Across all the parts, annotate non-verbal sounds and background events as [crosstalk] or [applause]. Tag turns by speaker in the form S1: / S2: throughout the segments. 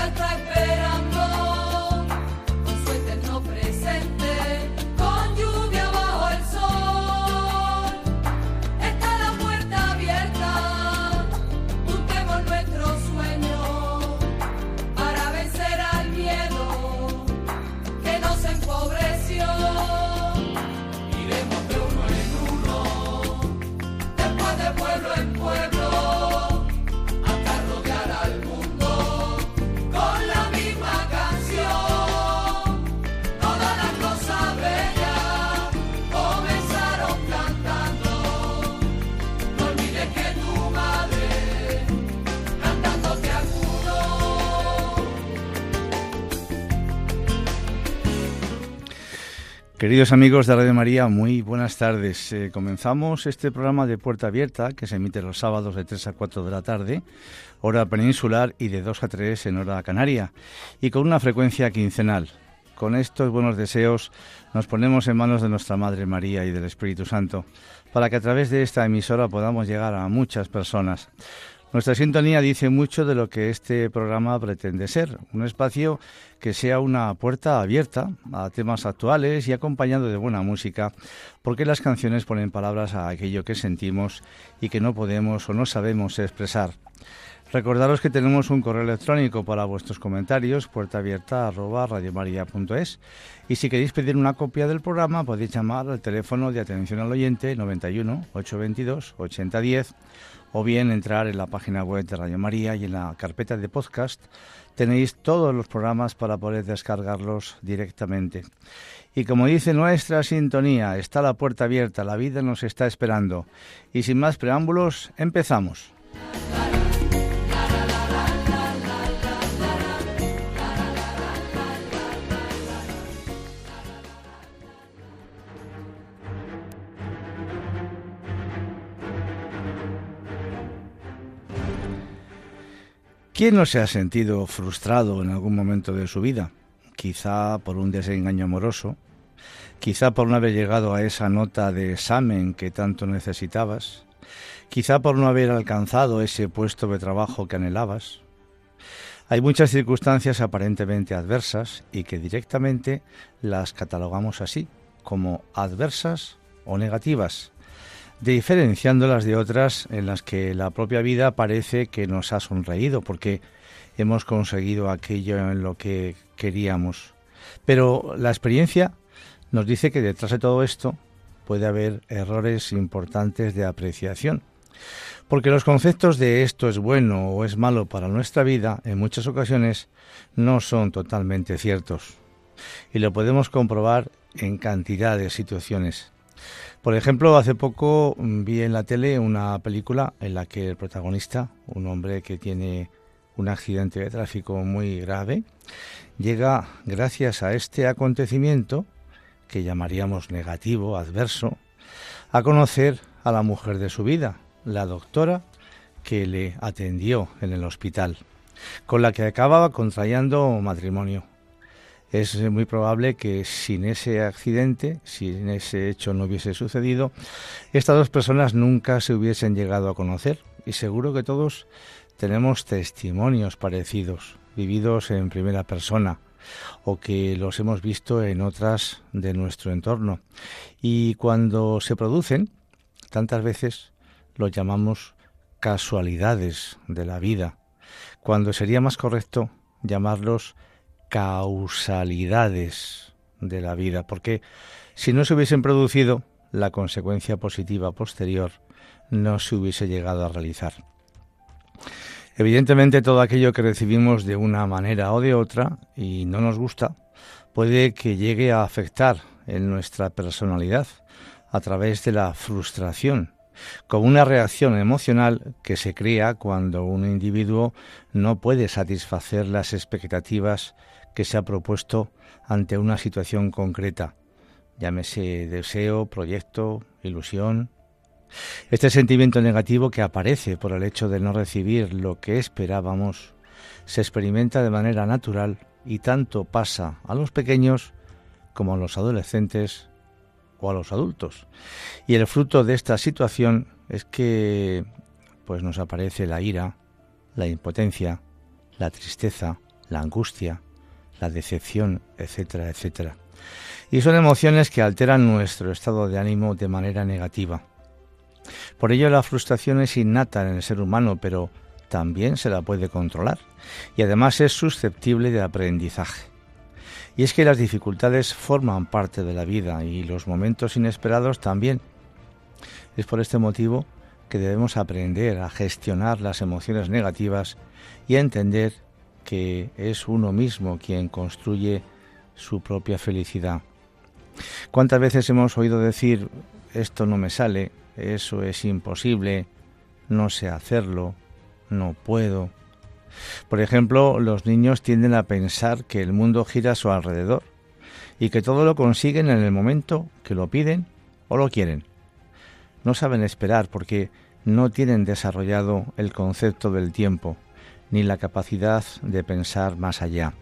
S1: la vida está
S2: Queridos amigos de Radio María, muy buenas tardes. Eh, comenzamos este programa de Puerta Abierta que se emite los sábados de 3 a 4 de la tarde, hora peninsular y de 2 a 3 en hora canaria, y con una frecuencia quincenal. Con estos buenos deseos nos ponemos en manos de nuestra Madre María y del Espíritu Santo, para que a través de esta emisora podamos llegar a muchas personas. Nuestra sintonía dice mucho de lo que este programa pretende ser, un espacio que sea una puerta abierta a temas actuales y acompañado de buena música, porque las canciones ponen palabras a aquello que sentimos y que no podemos o no sabemos expresar. Recordaros que tenemos un correo electrónico para vuestros comentarios, puerta abierta y si queréis pedir una copia del programa podéis llamar al teléfono de atención al oyente 91 822 8010 o bien entrar en la página web de Radio María y en la carpeta de podcast tenéis todos los programas para poder descargarlos directamente. Y como dice nuestra sintonía, está la puerta abierta, la vida nos está esperando. Y sin más preámbulos, empezamos. ¿Quién no se ha sentido frustrado en algún momento de su vida? Quizá por un desengaño amoroso, quizá por no haber llegado a esa nota de examen que tanto necesitabas, quizá por no haber alcanzado ese puesto de trabajo que anhelabas. Hay muchas circunstancias aparentemente adversas y que directamente las catalogamos así, como adversas o negativas, diferenciándolas de otras en las que la propia vida parece que nos ha sonreído porque hemos conseguido aquello en lo que queríamos. Pero la experiencia nos dice que detrás de todo esto puede haber errores importantes de apreciación. Porque los conceptos de esto es bueno o es malo para nuestra vida en muchas ocasiones no son totalmente ciertos. Y lo podemos comprobar en cantidad de situaciones. Por ejemplo, hace poco mm, vi en la tele una película en la que el protagonista, un hombre que tiene un accidente de tráfico muy grave, llega, gracias a este acontecimiento, que llamaríamos negativo, adverso, a conocer a la mujer de su vida, la doctora que le atendió en el hospital, con la que acababa contrayendo matrimonio es muy probable que sin ese accidente, sin ese hecho no hubiese sucedido, estas dos personas nunca se hubiesen llegado a conocer. Y seguro que todos tenemos testimonios parecidos, vividos en primera persona o que los hemos visto en otras de nuestro entorno. Y cuando se producen, tantas veces los llamamos casualidades de la vida cuando sería más correcto llamarlos causalidades de la vida, porque si no se hubiesen producido, la consecuencia positiva posterior no se hubiese llegado a realizar. Evidentemente todo aquello que recibimos de una manera o de otra y no nos gusta puede que llegue a afectar en nuestra personalidad a través de la frustración, como una reacción emocional que se crea cuando un individuo no puede satisfacer las expectativas que se ha propuesto ante una situación concreta, llámese deseo, proyecto, ilusión. Este sentimiento negativo que aparece por el hecho de no recibir lo que esperábamos se experimenta de manera natural y tanto pasa a los pequeños como a los adolescentes o a los adultos. Y el fruto de esta situación es que pues nos aparece la ira, la impotencia, la tristeza, la angustia, la decepción, etcétera, etcétera. Y son emociones que alteran nuestro estado de ánimo de manera negativa. Por ello la frustración es innata en el ser humano, pero también se la puede controlar y además es susceptible de aprendizaje. Y es que las dificultades forman parte de la vida y los momentos inesperados también. Es por este motivo que debemos aprender a gestionar las emociones negativas y a entender que es uno mismo quien construye su propia felicidad. ¿Cuántas veces hemos oído decir esto no me sale, eso es imposible, no sé hacerlo, no puedo? Por ejemplo, los niños tienden a pensar que el mundo gira a su alrededor y que todo lo consiguen en el momento que lo piden o lo quieren. No saben esperar porque no tienen desarrollado el concepto del tiempo ni la capacidad de pensar más allá.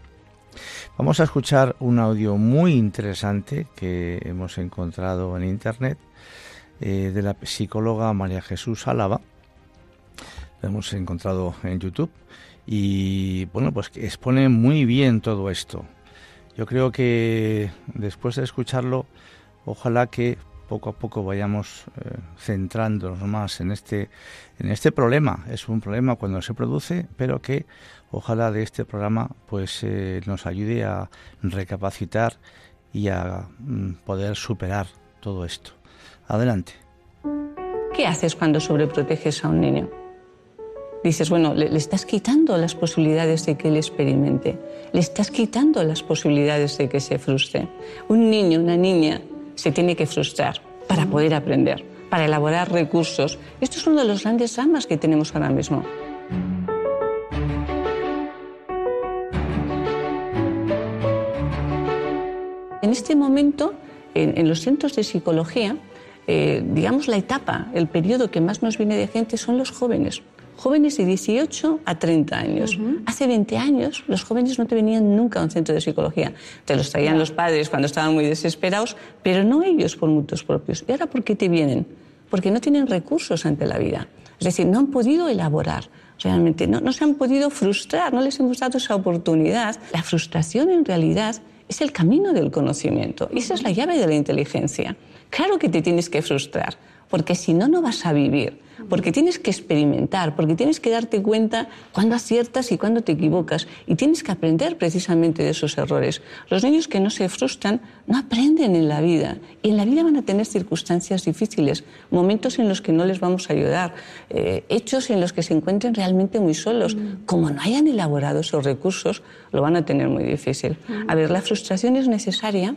S2: Vamos a escuchar un audio muy interesante que hemos encontrado en Internet eh, de la psicóloga María Jesús Álava. Lo hemos encontrado en YouTube y bueno, pues expone muy bien todo esto. Yo creo que después de escucharlo, ojalá que poco a poco vayamos eh, centrándonos más en este en este problema. Es un problema cuando se produce, pero que ojalá de este programa pues eh, nos ayude a recapacitar y a mm, poder superar todo esto. Adelante.
S3: ¿Qué haces cuando sobreproteges a un niño? dices, bueno, le, estás quitando las posibilidades de que él experimente, le estás quitando las posibilidades de que se frustre. Un niño, una niña, se tiene que frustrar para poder aprender, para elaborar recursos. Esto es uno de los grandes dramas que tenemos ahora mismo. En este momento, en, los centros de psicología, eh, digamos la etapa, el periodo que más nos viene de gente son los jóvenes jóvenes de 18 a 30 años. Hace 20 años los jóvenes no te venían nunca a un centro de psicología. Te los traían los padres cuando estaban muy desesperados, pero no ellos por mutuos propios. ¿Y ahora por qué te vienen? Porque no tienen recursos ante la vida. Es decir, no han podido elaborar realmente, no, no se han podido frustrar, no les hemos dado esa oportunidad. La frustración en realidad es el camino del conocimiento. Esa es la llave de la inteligencia. Claro que te tienes que frustrar, porque si no, no vas a vivir porque tienes que experimentar, porque tienes que darte cuenta cuándo aciertas y cuándo te equivocas y tienes que aprender precisamente de esos errores. Los niños que no se frustran no aprenden en la vida y en la vida van a tener circunstancias difíciles, momentos en los que no les vamos a ayudar, eh, hechos en los que se encuentren realmente muy solos. Mm. Como no hayan elaborado esos recursos, lo van a tener muy difícil. Mm. A ver, la frustración es necesaria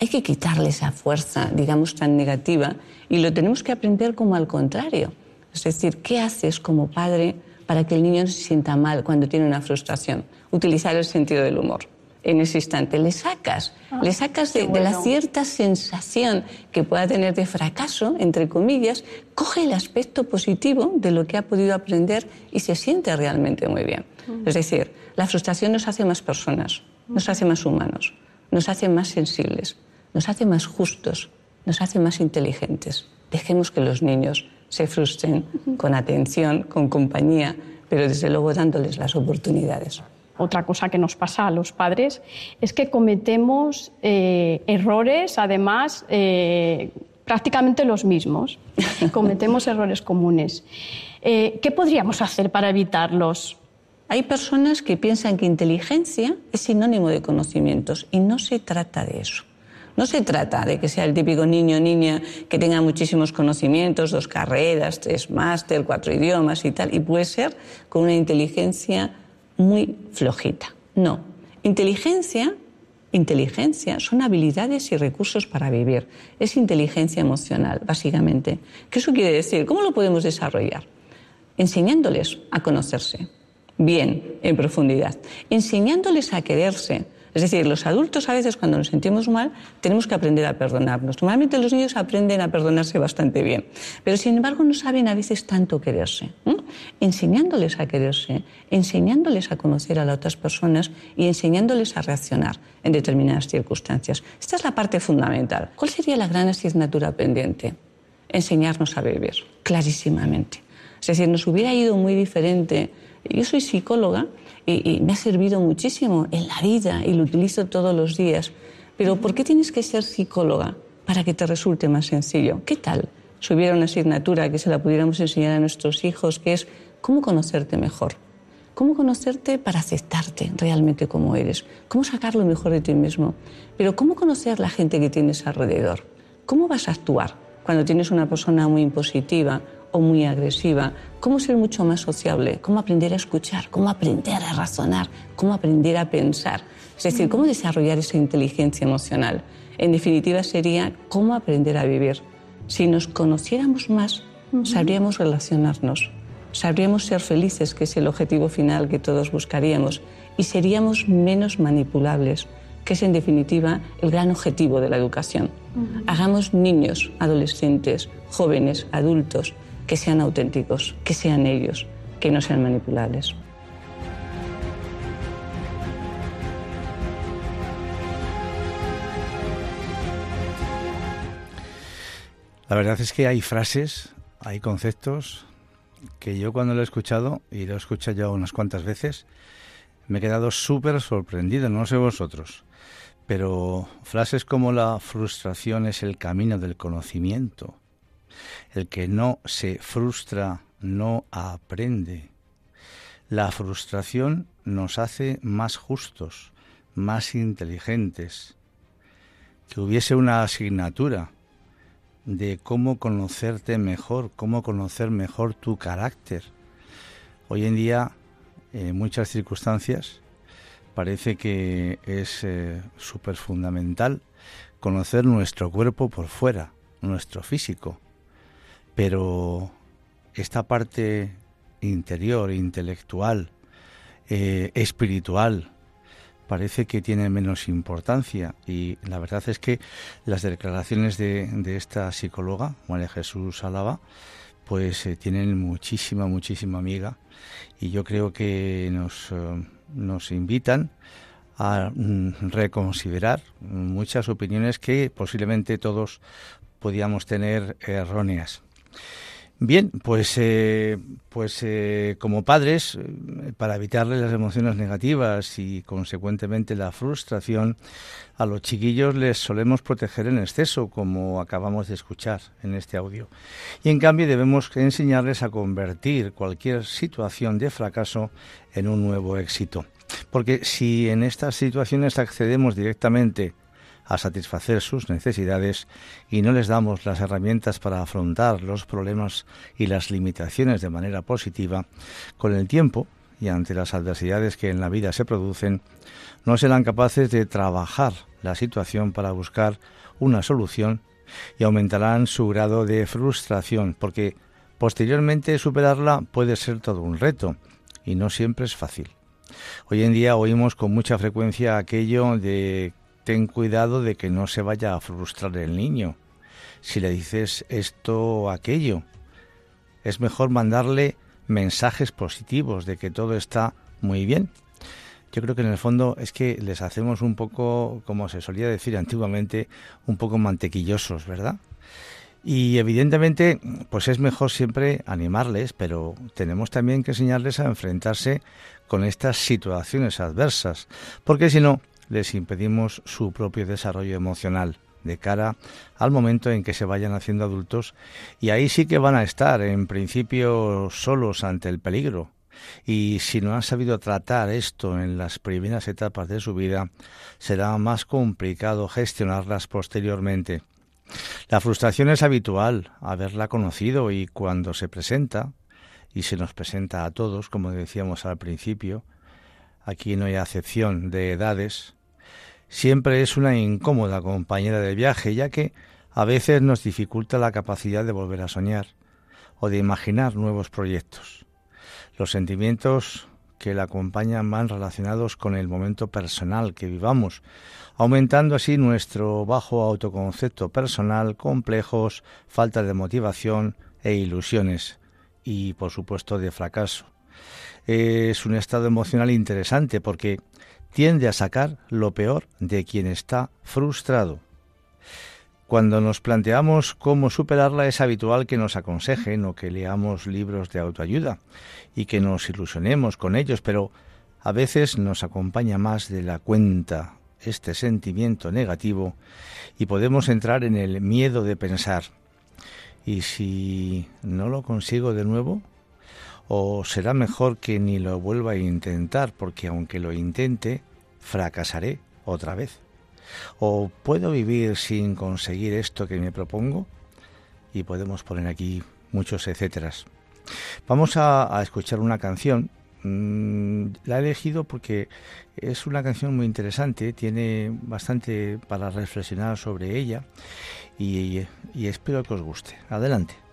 S3: hay que quitarle esa fuerza, digamos, tan negativa y lo tenemos que aprender como al contrario. Es decir, ¿qué haces como padre para que el niño no se sienta mal cuando tiene una frustración? Utilizar el sentido del humor. En ese instante le sacas, ah, le sacas de, la cierta sensación que pueda tener de fracaso, entre comillas, coge el aspecto positivo de lo que ha podido aprender y se siente realmente muy bien. Mm. Es decir, la frustración nos hace más personas, nos hace más humanos, nos hace más sensibles, nos hace más justos, nos hace más inteligentes. Dejemos que los niños se frustren con atención, con compañía, pero desde luego dándoles las oportunidades.
S4: Otra cosa que nos pasa a los padres es que cometemos eh, errores, además, eh, prácticamente los mismos. [laughs] cometemos errores comunes. Eh, ¿Qué podríamos hacer para evitarlos?
S3: Hay personas que piensan que inteligencia es sinónimo de conocimientos y no se trata de eso. No se trata de que sea el típico niño o niña que tenga muchísimos conocimientos, dos carreras, tres máster, cuatro idiomas y tal, y puede ser con una inteligencia muy flojita. No. Inteligencia, inteligencia son habilidades y recursos para vivir. Es inteligencia emocional, básicamente. ¿Qué eso quiere decir? ¿Cómo lo podemos desarrollar? Enseñándoles a conocerse bien, en profundidad, enseñándoles a quererse, es decir, los adultos a veces cuando nos sentimos mal tenemos que aprender a perdonarnos. Normalmente los niños aprenden a perdonarse bastante bien, pero sin embargo no saben a veces tanto quererse. Enseñándoles a quererse, enseñándoles a conocer a las otras personas y enseñándoles a reaccionar en determinadas circunstancias. Esta es la parte fundamental. ¿Cuál sería la gran asignatura pendiente? Enseñarnos a vivir, clarísimamente. Es decir, nos hubiera ido muy diferente. Yo soy psicóloga y, me ha servido muchísimo en la vida y lo utilizo todos los días. Pero ¿por qué tienes que ser psicóloga para que te resulte más sencillo? ¿Qué tal si hubiera una asignatura que se la pudiéramos enseñar a nuestros hijos, que es cómo conocerte mejor? ¿Cómo conocerte para aceptarte realmente como eres? ¿Cómo sacar lo mejor de ti mismo? Pero ¿cómo conocer la gente que tienes alrededor? ¿Cómo vas a actuar cuando tienes una persona muy impositiva o muy agresiva, cómo ser mucho más sociable, cómo aprender a escuchar, cómo aprender a razonar, cómo aprender a pensar. Es decir, cómo desarrollar esa inteligencia emocional. En definitiva, sería cómo aprender a vivir. Si nos conociéramos más, sabríamos relacionarnos, sabríamos ser felices, que es el objetivo final que todos buscaríamos, y seríamos menos manipulables, que es en definitiva el gran objetivo de la educación. Hagamos niños, adolescentes, jóvenes, adultos, que sean auténticos, que sean ellos, que no sean manipulables.
S2: La verdad es que hay frases, hay conceptos que yo cuando lo he escuchado, y lo he escuchado ya unas cuantas veces, me he quedado súper sorprendido, no sé vosotros, pero frases como la frustración es el camino del conocimiento, el que no se frustra no aprende. La frustración nos hace más justos, más inteligentes. Que hubiese una asignatura de cómo conocerte mejor, cómo conocer mejor tu carácter. Hoy en día, en muchas circunstancias, parece que es eh, súper fundamental conocer nuestro cuerpo por fuera, nuestro físico, pero esta parte interior, intelectual, eh, espiritual, parece que tiene menos importancia y la verdad es que las declaraciones de, esta psicóloga, María Jesús Álava, pues eh, tienen muchísima, muchísima amiga y yo creo que nos, eh, nos invitan a mm, reconsiderar muchas opiniones que posiblemente todos podíamos tener erróneas. Bien, pues, eh, pues eh, como padres, eh, para evitarle las emociones negativas y consecuentemente la frustración, a los chiquillos les solemos proteger en exceso, como acabamos de escuchar en este audio. Y en cambio debemos enseñarles a convertir cualquier situación de fracaso en un nuevo éxito. Porque si en estas situaciones accedemos directamente a satisfacer sus necesidades y no les damos las herramientas para afrontar los problemas y las limitaciones de manera positiva, con el tiempo y ante las adversidades que en la vida se producen, no serán capaces de trabajar la situación para buscar una solución y aumentarán su grado de frustración, porque posteriormente superarla puede ser todo un reto y no siempre es fácil. Hoy en día oímos con mucha frecuencia aquello de ten cuidado de que no se vaya a frustrar el niño. Si le dices esto o aquello, es mejor mandarle mensajes positivos de que todo está muy bien. Yo creo que en el fondo es que les hacemos un poco, como se solía decir antiguamente, un poco mantequillosos, ¿verdad? Y evidentemente, pues es mejor siempre animarles, pero tenemos también que enseñarles a enfrentarse con estas situaciones adversas, porque si no, les impedimos su propio desarrollo emocional de cara al momento en que se vayan haciendo adultos y ahí sí que van a estar en principio solos ante el peligro y si no han sabido tratar esto en las primeras etapas de su vida, será más complicado gestionarlas posteriormente. La frustración es habitual, haberla conocido y cuando se presenta, y se nos presenta a todos, como decíamos al principio, aquí no hay acepción de edades, siempre es una incómoda compañera de viaje, ya que a veces nos dificulta la capacidad de volver a soñar o de imaginar nuevos proyectos. Los sentimientos que la acompañan van relacionados con el momento personal que vivamos, aumentando así nuestro bajo autoconcepto personal, complejos, falta de motivación e ilusiones y, por supuesto, de fracaso. Es un estado emocional interesante porque tiende a sacar lo peor de quien está frustrado. Cuando nos planteamos cómo superarla es habitual que nos aconsejen o que leamos libros de autoayuda y que nos ilusionemos con ellos, pero a veces nos acompaña más de la cuenta este sentimiento negativo y podemos entrar en el miedo de pensar, ¿y si no lo consigo de nuevo? ¿O será mejor que ni lo vuelva a intentar porque aunque lo intente, fracasaré otra vez? ¿O puedo vivir sin conseguir esto que me propongo? Y podemos poner aquí muchos etcéteras. Vamos a, escuchar una canción. Mm, la he elegido porque es una canción muy interesante, tiene bastante para reflexionar sobre ella y espero que os guste. Adelante.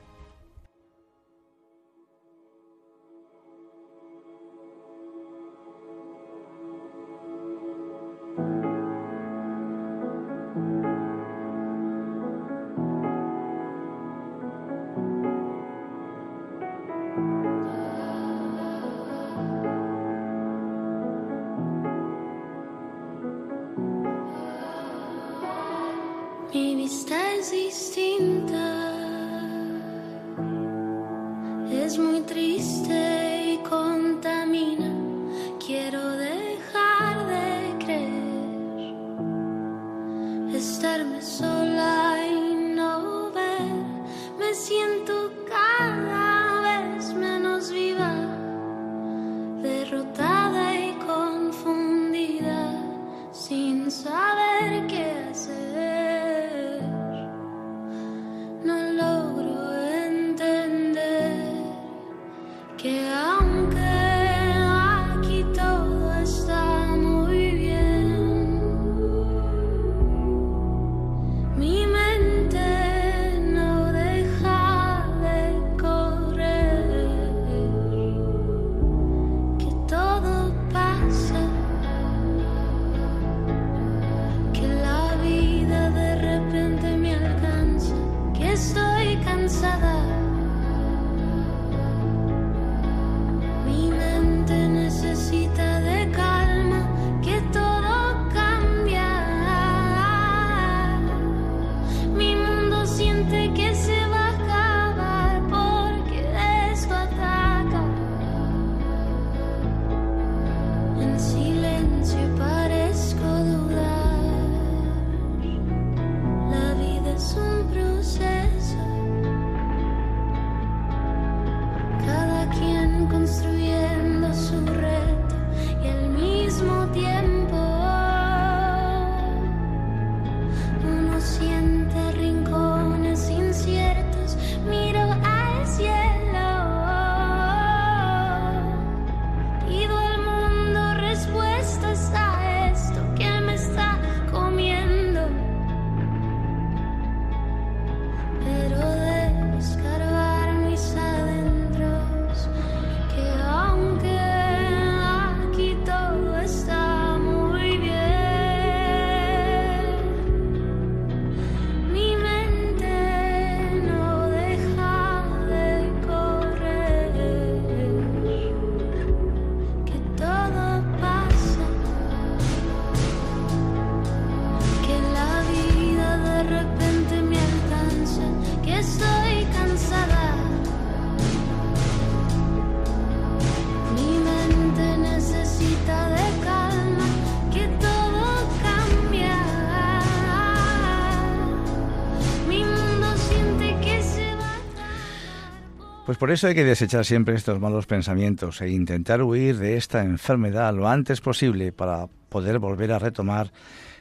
S2: Por eso hay que desechar siempre estos malos pensamientos e intentar huir de esta enfermedad lo antes posible para poder volver a retomar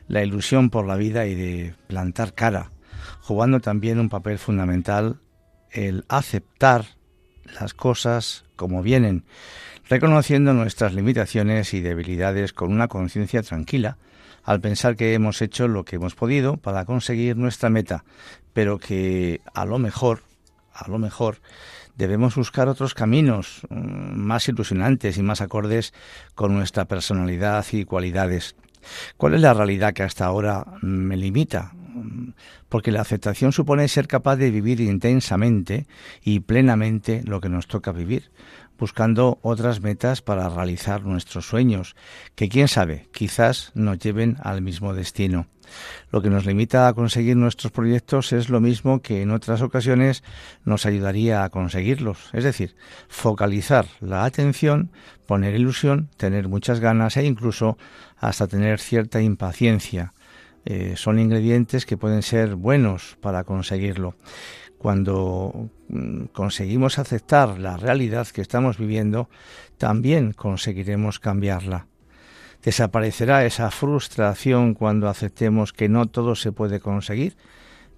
S2: la ilusión por la vida y de plantar cara, jugando también un papel fundamental el aceptar las cosas como vienen, reconociendo nuestras limitaciones y debilidades con una conciencia tranquila, al pensar que hemos hecho lo que hemos podido para conseguir nuestra meta, pero que a lo mejor, a lo mejor, debemos buscar otros caminos mm, más ilusionantes y más acordes con nuestra personalidad y cualidades. ¿Cuál es la realidad que hasta ahora me limita? Porque la aceptación supone ser capaz de vivir intensamente y plenamente lo que nos toca vivir, buscando otras metas para realizar nuestros sueños, que quién sabe, quizás nos lleven al mismo destino. Lo que nos limita a conseguir nuestros proyectos es lo mismo que en otras ocasiones nos ayudaría a conseguirlos, es decir, focalizar la atención, poner ilusión, tener muchas ganas e incluso hasta tener cierta impaciencia. Eh, son ingredientes que pueden ser buenos para conseguirlo. Cuando mm, conseguimos aceptar la realidad que estamos viviendo, también conseguiremos cambiarla. Desaparecerá esa frustración cuando aceptemos que no todo se puede conseguir,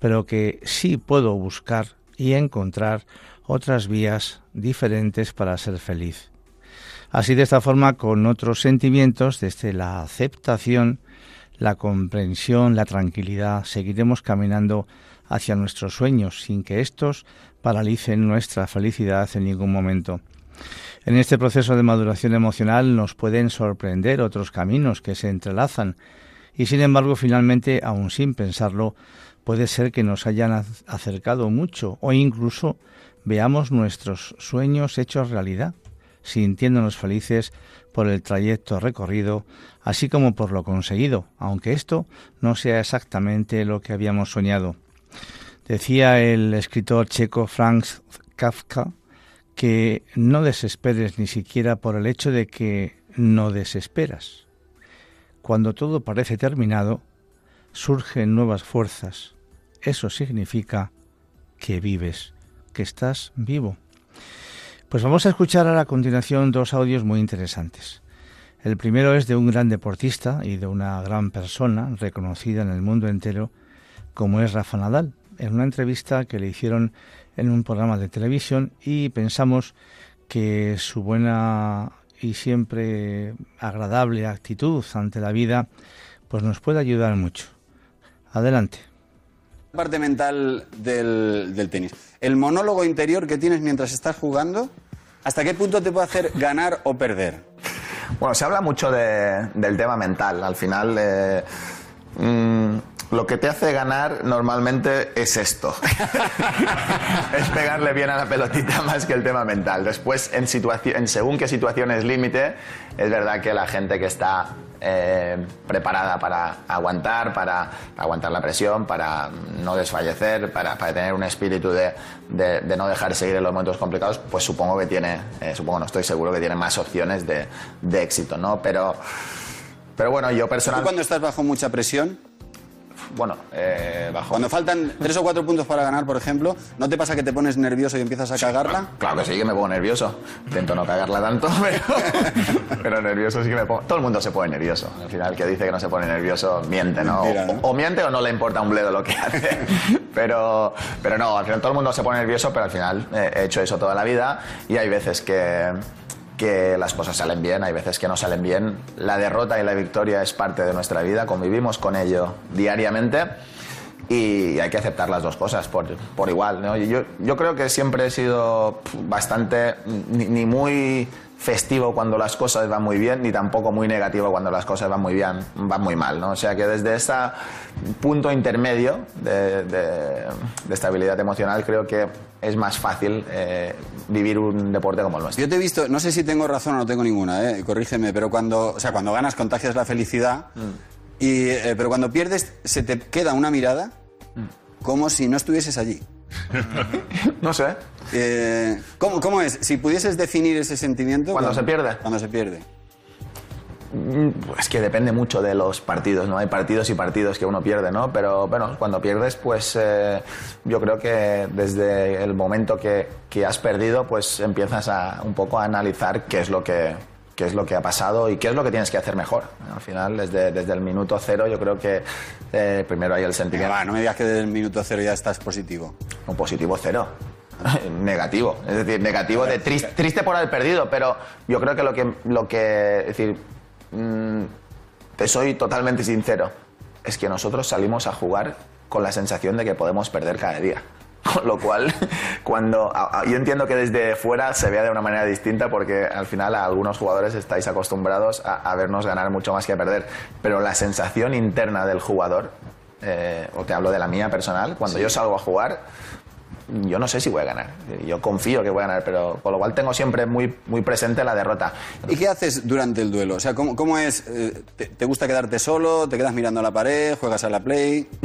S2: pero que sí puedo buscar y encontrar otras vías diferentes para ser feliz. Así de esta forma, con otros sentimientos, desde la aceptación, la comprensión, la tranquilidad, seguiremos caminando hacia nuestros sueños sin que estos paralicen nuestra felicidad en ningún momento. En este proceso de maduración emocional nos pueden sorprender otros caminos que se entrelazan y sin embargo finalmente, aun sin pensarlo, puede ser que nos hayan acercado mucho o incluso veamos nuestros sueños hechos realidad, sintiéndonos felices por el trayecto recorrido, así como por lo conseguido, aunque esto no sea exactamente lo que habíamos soñado. Decía el escritor checo Franz Kafka que no desesperes ni siquiera por el hecho de que no desesperas. Cuando todo parece terminado, surgen nuevas fuerzas. Eso significa que vives, que estás vivo. Pues vamos a escuchar a la continuación dos audios muy interesantes. El primero es de un gran deportista y de una gran persona reconocida en el mundo entero como es Rafa Nadal, en una entrevista que le hicieron en un programa de televisión y pensamos que su buena y siempre agradable actitud ante la vida pues nos puede ayudar mucho. Adelante.
S5: Parte mental del, del tenis. El monólogo interior que tienes mientras estás jugando, ¿hasta qué punto te puede hacer ganar o perder?
S6: Bueno, se habla mucho de- del tema mental. Al final, eh, mm, lo que te hace ganar normalmente es esto. [laughs] es pegarle bien a la pelotita más que el tema mental. Después, en, en según qué situaciones límite, es verdad que la gente que está eh, preparada para aguantar, para aguantar la presión, para no desfallecer, para, tener un espíritu de, de- de no dejar seguir en los momentos complicados, pues supongo que tiene, eh, supongo, no estoy seguro que tiene más opciones de, éxito, ¿no? Pero, pero bueno, yo
S5: ¿Tú
S6: personalmente...
S5: cuando estás bajo mucha presión,
S6: Bueno, eh, bajo...
S5: cuando faltan tres o cuatro puntos para ganar, por ejemplo, ¿no te pasa que te pones nervioso y empiezas a cagarla?
S6: Claro que sí, que me pongo nervioso. Intento no cagarla tanto, [laughs] pero, pero nervioso sí que me pongo. Todo el mundo se pone nervioso. Al final, el que dice que no se pone nervioso miente, ¿no?
S5: Mentira, ¿no?
S6: O, o miente o no le importa un bledo lo que hace. [laughs] Pero, pero no, al final todo el mundo se pone nervioso, pero al final eh, he hecho eso toda la vida y hay veces que que las cosas salen bien, hay veces que no salen bien. La derrota y la victoria es parte de nuestra vida, convivimos con ello diariamente y hay que aceptar las dos cosas por, por igual. Yo, yo creo que siempre he sido bastante, ni muy festivo cuando las cosas van muy bien, ni tampoco muy negativo cuando las cosas van muy bien, van muy mal. ¿no? O sea que desde ese punto intermedio de, de- de estabilidad emocional creo que es más fácil eh, vivir un deporte como el nuestro.
S5: Yo te he visto, no sé si tengo razón o no tengo ninguna, ¿eh? corrígeme, pero cuando, o sea, cuando ganas contagias la felicidad, y, eh, pero cuando pierdes se te queda una mirada como si no estuvieses allí. [laughs]
S6: No sé.
S5: Eh, ¿cómo, cómo es? Si pudieses definir ese sentimiento...
S6: ¿Cuando se pierde?
S5: Cuando se pierde.
S6: Mm, Es que depende mucho de los partidos, ¿no? Hay partidos y partidos que uno pierde, ¿no? Pero bueno, cuando pierdes, pues eh, yo creo que desde el momento que, que has perdido, pues empiezas a un poco a analizar qué es lo que qué es lo que ha pasado y qué es lo que tienes que hacer mejor. Al final, desde, desde el minuto cero, yo creo que eh, primero hay el sentimiento.
S5: va, no me digas que desde el minuto cero ya estás positivo.
S6: Un positivo cero. [laughs] negativo. Es decir, negativo de triste, triste por haber perdido, pero yo creo que lo que. Lo que es decir, mm, te soy totalmente sincero. Es que nosotros salimos a jugar con la sensación de que podemos perder cada día. Con lo cual, cuando. yo entiendo que desde fuera se vea de una manera distinta porque al final a algunos jugadores estáis acostumbrados a, a vernos ganar mucho más que perder. Pero la sensación interna del jugador, eh, o te hablo de la mía personal, cuando yo salgo a jugar, yo no sé si voy a ganar. Yo confío que voy a ganar, pero con lo cual tengo siempre muy, muy presente la derrota.
S5: ¿Y qué haces durante el duelo? O sea, ¿cómo, cómo es? eh, te, te gusta quedarte solo? ¿Te quedas mirando a la pared? ¿Juegas a la play? [laughs]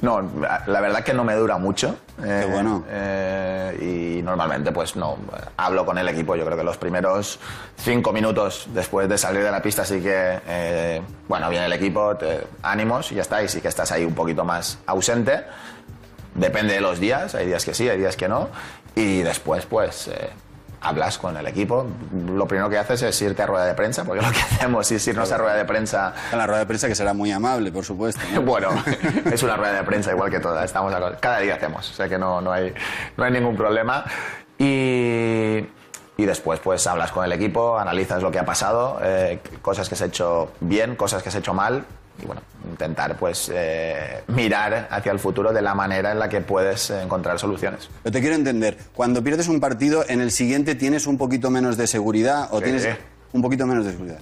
S6: No, no, la verdad que no me dura mucho.
S5: Qué
S6: Eh,
S5: bueno.
S6: eh, y normalmente, pues no, hablo con el equipo. Yo creo que los primeros cinco minutos después de salir de la pista, sí que, eh, bueno, viene el equipo, te, ánimos y ya está. Y sí que estás ahí un poquito más ausente. Depende de los días, hay días que sí, hay días que no. Y después, pues. eh, Hablas con el equipo. Lo primero que haces es irte a rueda de prensa, porque lo que [laughs] hacemos es irnos a rueda de prensa
S5: En la rueda de prensa que será muy amable, por supuesto. ¿no? [laughs]
S6: bueno, es una rueda de prensa igual que todas. Estamos a- cada día hacemos, o sea que no, no, hay, no hay ningún problema. Y, y después pues hablas con el equipo, analizas lo que ha pasado, eh, cosas que has hecho bien, cosas que has hecho mal. Y bueno, intentar pues eh, mirar hacia el futuro de la manera en la que puedes encontrar soluciones.
S5: Pero te quiero entender, cuando pierdes un partido, en el siguiente tienes un poquito menos de seguridad o
S6: Sí.
S5: tienes un poquito menos de seguridad.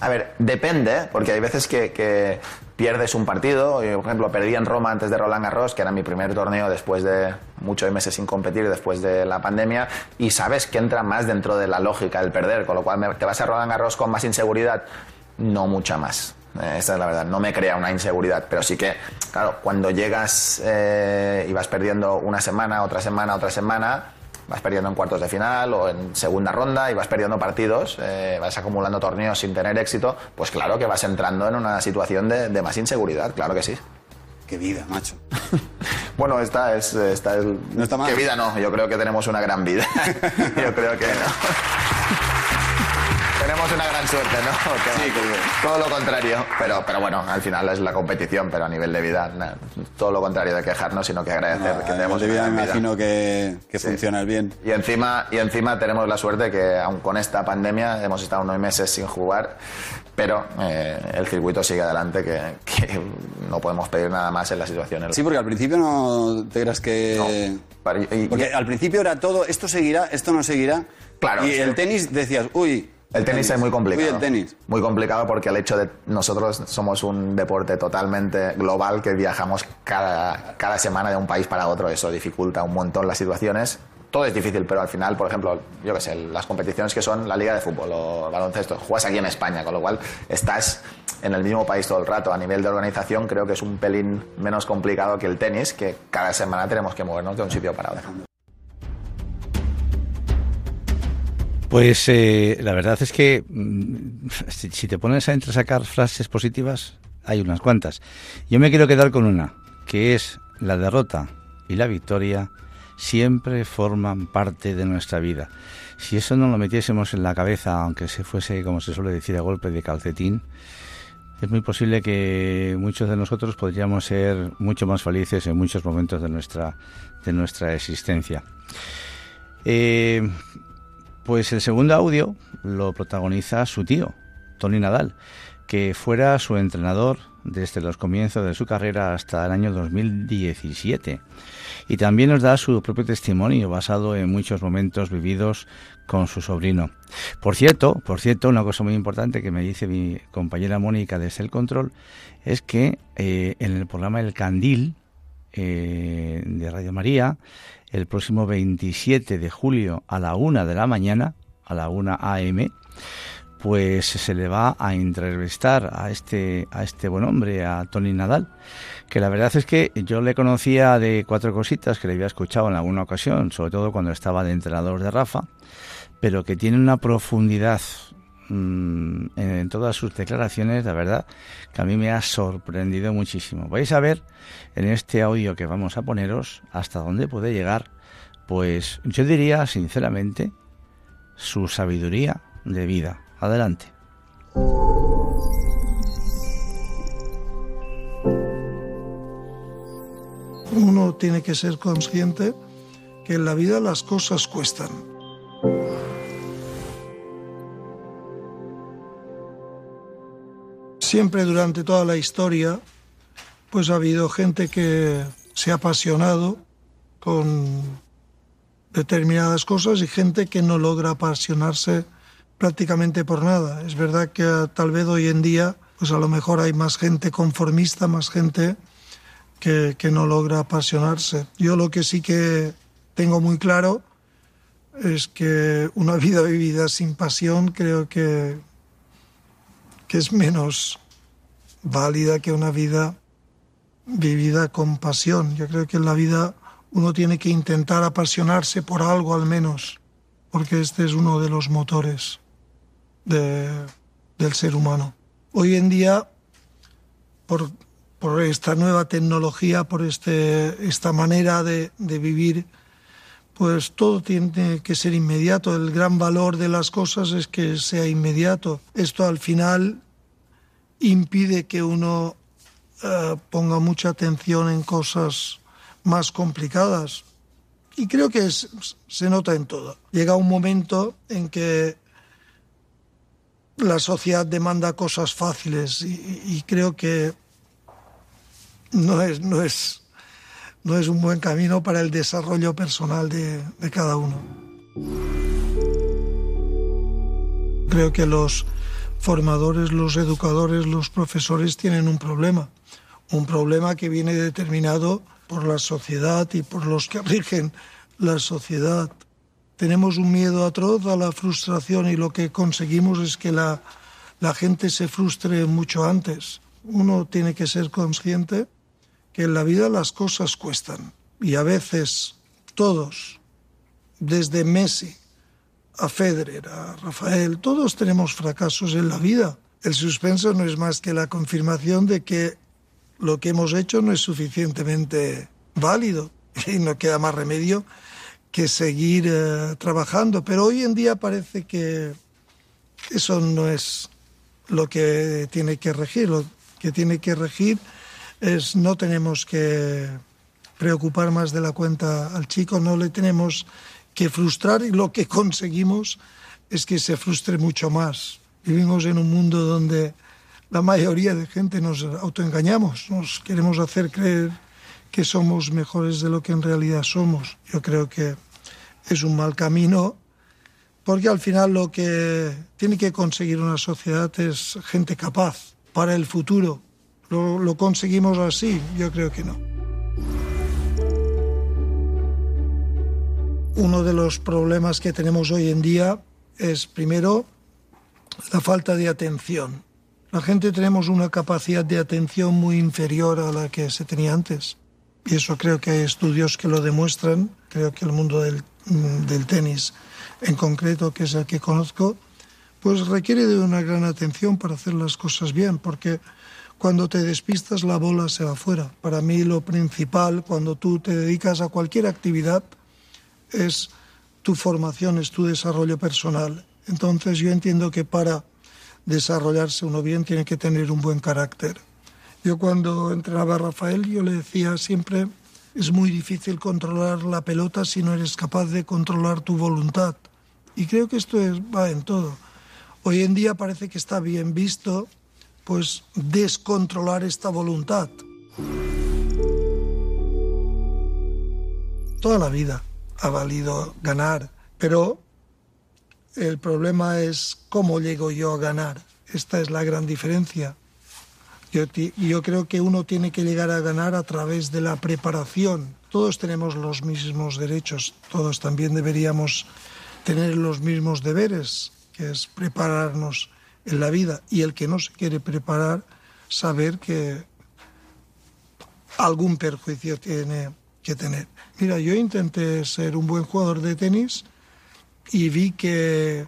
S6: A ver, depende, porque hay veces que, que pierdes un partido. Yo, por ejemplo, perdí en Roma antes de Roland Garros, que era mi primer torneo después de muchos meses sin competir, después de la pandemia, y sabes que entra más dentro de la lógica el perder, con lo cual te vas a Roland Garros con más inseguridad, no mucha más. Eh, esa es la verdad, no me crea una inseguridad, pero sí que, claro, cuando llegas eh, y vas perdiendo una semana, otra semana, otra semana, vas perdiendo en cuartos de final o en segunda ronda y vas perdiendo partidos, eh, vas acumulando torneos sin tener éxito, pues claro que vas entrando en una situación de, de más inseguridad, claro que sí.
S5: Qué vida, macho. [laughs]
S6: Bueno, esta es... Esta es
S5: No está mal.
S6: ¿Qué vida no? Yo creo que tenemos una gran vida. [laughs] [laughs] Yo creo que no. Tenemos una gran suerte, ¿no? [laughs]
S5: Sí,
S6: Todo lo contrario. Pero, pero bueno, al final es la competición, pero a nivel de vida, na- todo lo contrario de quejarnos, sino que agradecer que
S5: No,
S6: tenemos
S5: de vida me imagino que, que
S6: Sí.
S5: funcionas bien.
S6: Y encima, y encima tenemos la suerte que, aun con esta pandemia, hemos estado nueve meses sin jugar, pero eh, el circuito sigue adelante, que, que no podemos pedir nada más en la situación.
S5: Sí, porque al principio no te creas que...
S6: No. Para- y- y-
S5: Porque al principio era todo, esto seguirá, esto no seguirá.
S6: Claro,
S5: Y el tenis decías, uy.
S6: El tenis es muy complicado.
S5: Uy, el tenis.
S6: Muy complicado porque el hecho de nosotros somos un deporte totalmente global que viajamos cada, cada semana de un país para otro. Eso dificulta un montón las situaciones. Todo es difícil, pero al final, por ejemplo, yo qué sé, las competiciones que son la liga de fútbol o baloncesto, juegas aquí en España, con lo cual estás en el mismo país todo el rato. A nivel de organización creo que es un pelín menos complicado que el tenis, que cada semana tenemos que movernos de un sitio para otro.
S2: Pues eh, la verdad es que mm, si, te pones a entresacar frases positivas, hay unas cuantas. Yo me quiero quedar con una, que es la derrota y la victoria siempre forman parte de nuestra vida. Si eso no lo metiésemos en la cabeza, aunque se fuese, como se suele decir, a golpe de calcetín, es muy posible que muchos de nosotros podríamos ser mucho más felices en muchos momentos de nuestra, de nuestra existencia. Eh, pues el segundo audio lo protagoniza su tío, Tony Nadal, que fuera su entrenador desde los comienzos de su carrera hasta el año 2017. Y también nos da su propio testimonio basado en muchos momentos vividos con su sobrino. Por cierto, por cierto, una cosa muy importante que me dice mi compañera Mónica desde el control es que eh, en el programa El Candil eh, de Radio María, el próximo 27 de julio a la una de la mañana, a la 1 AM, pues se le va a entrevistar a este, a este buen hombre, a Tony Nadal, que la verdad es que yo le conocía de cuatro cositas que le había escuchado en alguna ocasión, sobre todo cuando estaba de entrenador de Rafa, pero que tiene una profundidad mm, en todas sus declaraciones, la verdad, que a mí me ha sorprendido muchísimo. Vais a ver en este audio que vamos a poneros hasta dónde puede llegar, pues yo diría sinceramente, su sabiduría de vida. Adelante.
S7: Uno tiene que ser consciente que en la vida las cosas cuestan. Siempre durante toda la historia, pues ha habido gente que se ha apasionado con determinadas cosas y gente que no logra apasionarse prácticamente por nada. Es verdad que tal vez hoy en día, pues a lo mejor hay más gente conformista, más gente que, que no logra apasionarse. Yo lo que sí que tengo muy claro es que una [laughs] vida vivida sin pasión creo que, que es menos válida que una vida vivida con pasión. Yo creo que en la vida uno tiene que intentar apasionarse por algo al menos, porque este es uno de los motores del ser humano. Hoy en día, por, por esta nueva tecnología, por este, esta manera de, de vivir, pues todo tiene que ser inmediato. El gran valor de las cosas es que sea inmediato. Esto al final impide que uno eh, ponga mucha atención en cosas más complicadas. Y creo que se nota en todo. Llega un momento en que la sociedad demanda cosas fáciles y, creo que no es, no, es, no es un buen camino para el desarrollo personal de, de cada uno. Creo que los formadores, los educadores, los profesores tienen un problema, un problema que viene determinado por la sociedad y por los que rigen la sociedad. Tenemos un miedo atroz a la frustración y lo que conseguimos es que la, la gente se frustre mucho antes. Uno tiene que ser consciente que en la vida las cosas cuestan y a veces todos, desde Messi a Federer, a Rafael, todos tenemos fracasos en la vida. El suspenso no es más que la confirmación de que lo que hemos hecho no es suficientemente válido y no queda más remedio que seguir eh, trabajando. Pero hoy en día parece que eso no es lo que tiene que regir. Lo que tiene que regir es no tenemos que preocupar más de la cuenta al chico, no le tenemos que frustrar y lo que conseguimos es que se frustre mucho más. Vivimos en un mundo donde la mayoría de gente nos autoengañamos, nos queremos hacer creer que somos mejores de lo que en realidad somos. Yo creo que es un mal camino porque al final lo que tiene que conseguir una sociedad es gente capaz para el futuro. ¿Lo, lo conseguimos así? Yo creo que no. Uno de los problemas que tenemos hoy en día es, primero, la falta de atención la gente tenemos una capacidad de atención muy inferior a la que se tenía antes. Y eso creo que hay estudios que lo demuestran. Creo que el mundo del, del tenis en concreto, que es el que conozco, pues requiere de una gran atención para hacer las cosas bien, porque cuando te despistas la bola se va fuera. Para mí lo principal cuando tú te dedicas a cualquier actividad es tu formación, es tu desarrollo personal. Entonces yo entiendo que para desarrollarse uno bien tiene que tener un buen carácter. Yo cuando entrenaba a Rafael yo le decía siempre, es muy difícil controlar la pelota si no eres capaz de controlar tu voluntad. Y creo que esto es, va en todo. Hoy en día parece que está bien visto pues descontrolar esta voluntad. Toda la vida ha valido ganar, pero el problema es cómo llego yo a ganar. Esta es la gran diferencia. Yo, yo, creo que uno tiene que llegar a ganar a través de la preparación. Todos tenemos los mismos derechos, todos también deberíamos tener los mismos deberes, que es prepararnos en la vida. Y el que no se quiere preparar, saber que algún perjuicio tiene que tener. Mira, yo intenté ser un buen jugador de tenis y vi que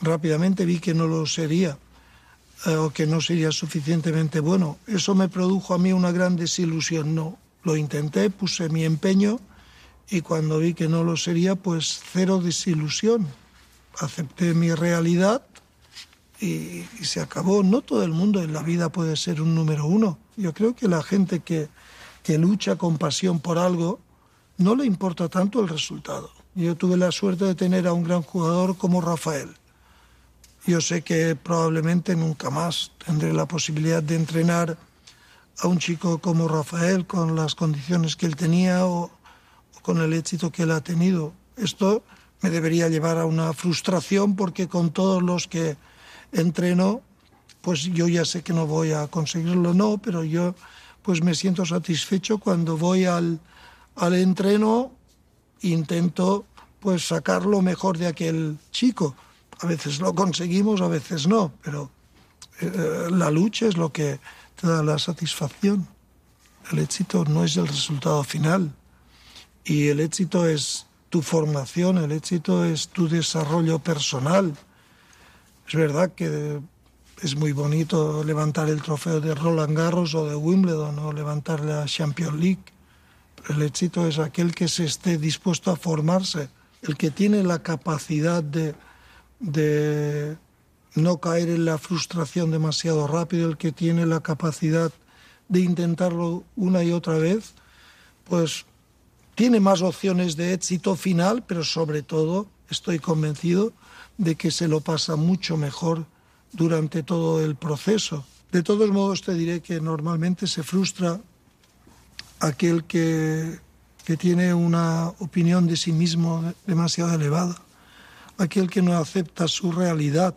S7: rápidamente vi que no lo sería eh, o que no sería suficientemente bueno. Eso me produjo a mí una gran desilusión. No, lo intenté, puse mi empeño y cuando vi que no lo sería, pues cero desilusión. Acepté mi realidad y, se acabó. No todo el mundo en la vida puede ser un número uno. Yo creo que la gente que, que lucha con pasión por algo no le importa tanto el resultado. Yo tuve la suerte de tener a un gran jugador como Rafael. Yo sé que probablemente nunca más tendré la posibilidad de entrenar a un chico como Rafael con las condiciones que él tenía o, con el éxito que él ha tenido. Esto me debería llevar a una frustración porque con todos los que entreno, pues yo ya sé que no voy a conseguirlo, no, pero yo pues me siento satisfecho cuando voy al, al entreno intento pues sacar lo mejor de aquel chico. A veces lo conseguimos, a veces no, pero eh, la lucha es lo que te da la satisfacción. El éxito no es el resultado final y el éxito es tu formación, el éxito es tu desarrollo personal. Es verdad que es muy bonito levantar el trofeo de Roland Garros o de Wimbledon o levantar la Champions League, el éxito es aquel que se esté dispuesto a formarse, el que tiene la capacidad de, de no caer en la frustración demasiado rápido, el que tiene la capacidad de intentarlo una y otra vez, pues tiene más opciones de éxito final, pero sobre todo estoy convencido de que se lo pasa mucho mejor durante todo el proceso. De todos modos, te diré que normalmente se frustra aquel que, tiene una opinión de sí mismo demasiado elevada, aquel que no acepta su realidad.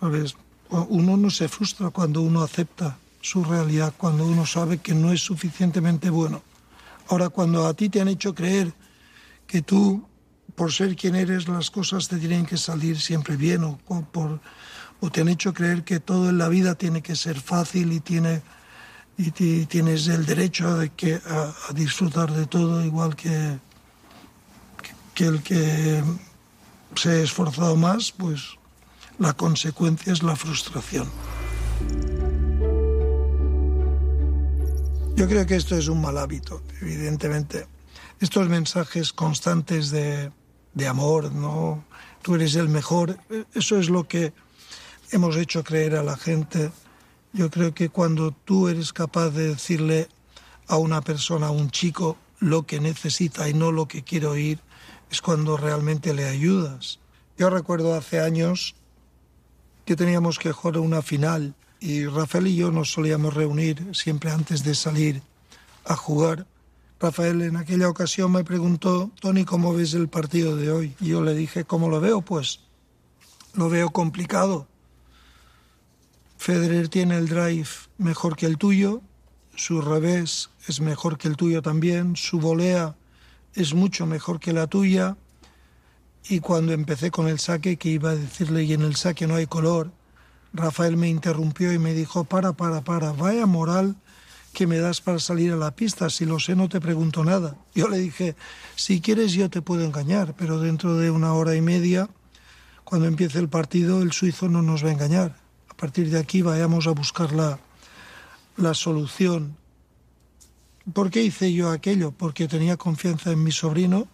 S7: ¿Sabes? Uno no se frustra cuando uno acepta su realidad, cuando uno sabe que no es suficientemente bueno. Ahora, cuando a ti te han hecho creer que tú, por ser quien eres, las cosas te tienen que salir siempre bien, o, por, o te han hecho creer que todo en la vida tiene que ser fácil y tiene y tienes el derecho de que, a, disfrutar de todo igual que, que el que se ha esforzado más, pues la consecuencia es la frustración. Yo creo que esto es un mal hábito, evidentemente. Estos mensajes constantes de, de amor, ¿no? Tú eres el mejor, eso es lo que hemos hecho creer a la gente yo creo que cuando tú eres capaz de decirle a una persona, a un chico, lo que necesita y no lo que quiere oír, es cuando realmente le ayudas. Yo recuerdo hace años que teníamos que jugar una final y Rafael y yo nos solíamos reunir siempre antes de salir a jugar. Rafael en aquella ocasión me preguntó, Tony, ¿cómo ves el partido de hoy? Y yo le dije, ¿cómo lo veo? Pues lo veo complicado. Federer tiene el drive mejor que el tuyo, su revés es mejor que el tuyo también, su volea es mucho mejor que la tuya. Y cuando empecé con el saque, que iba a decirle, y en el saque no hay color, Rafael me interrumpió y me dijo, para, para, para, vaya moral que me das para salir a la pista, si lo sé no te pregunto nada. Yo le dije, si quieres yo te puedo engañar, pero dentro de una hora y media, cuando empiece el partido, el suizo no nos va a engañar a partir de aquí vayamos a buscar la, la solución. ¿Por qué hice yo aquello? Porque tenía confianza en mi sobrino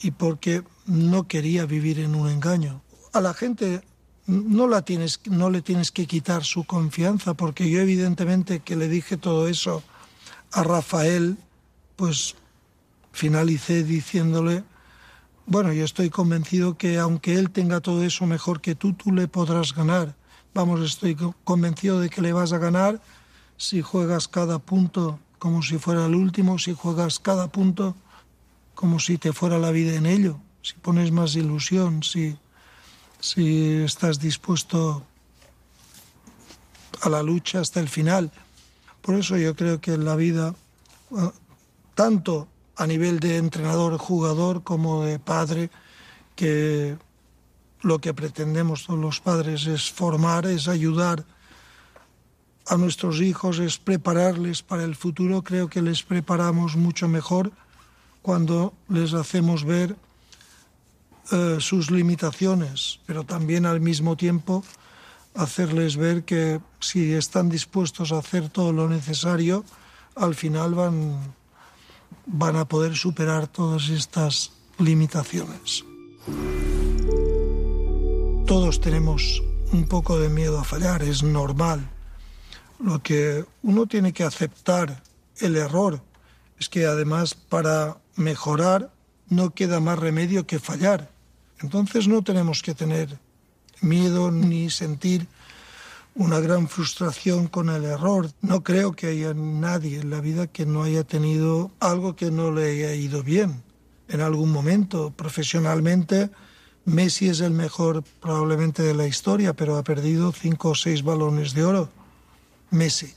S7: y porque no quería vivir en un engaño. A la gente no, la tienes, no le tienes que quitar su confianza, porque yo evidentemente que le dije todo eso a Rafael, pues finalicé diciéndole, bueno, yo estoy convencido que aunque él tenga todo eso mejor que tú, tú le podrás ganar. Vamos, estoy convencido de que le vas a ganar si juegas cada punto como si fuera el último, si juegas cada punto como si te fuera la vida en ello, si pones más ilusión, si, si estás dispuesto a la lucha hasta el final. Por eso yo creo que en la vida, eh, tanto a nivel de entrenador-jugador como de padre, que lo que pretendemos todos los padres es formar, es ayudar a nuestros hijos, es prepararles para el futuro. Creo que les preparamos mucho mejor cuando les hacemos ver eh, sus limitaciones, pero también al mismo tiempo hacerles ver que si están dispuestos a hacer todo lo necesario, al final van, van a poder superar todas estas limitaciones. Todos tenemos un poco de miedo a fallar, es normal. Lo que uno tiene que aceptar el error es que además para mejorar no queda más remedio que fallar. Entonces no tenemos que tener miedo ni sentir una gran frustración con el error. No creo que haya nadie en la vida que no haya tenido algo que no le haya ido bien en algún momento. Profesionalmente, Messi es el mejor probablemente de la historia, pero ha perdido cinco o seis balones de oro. Messi.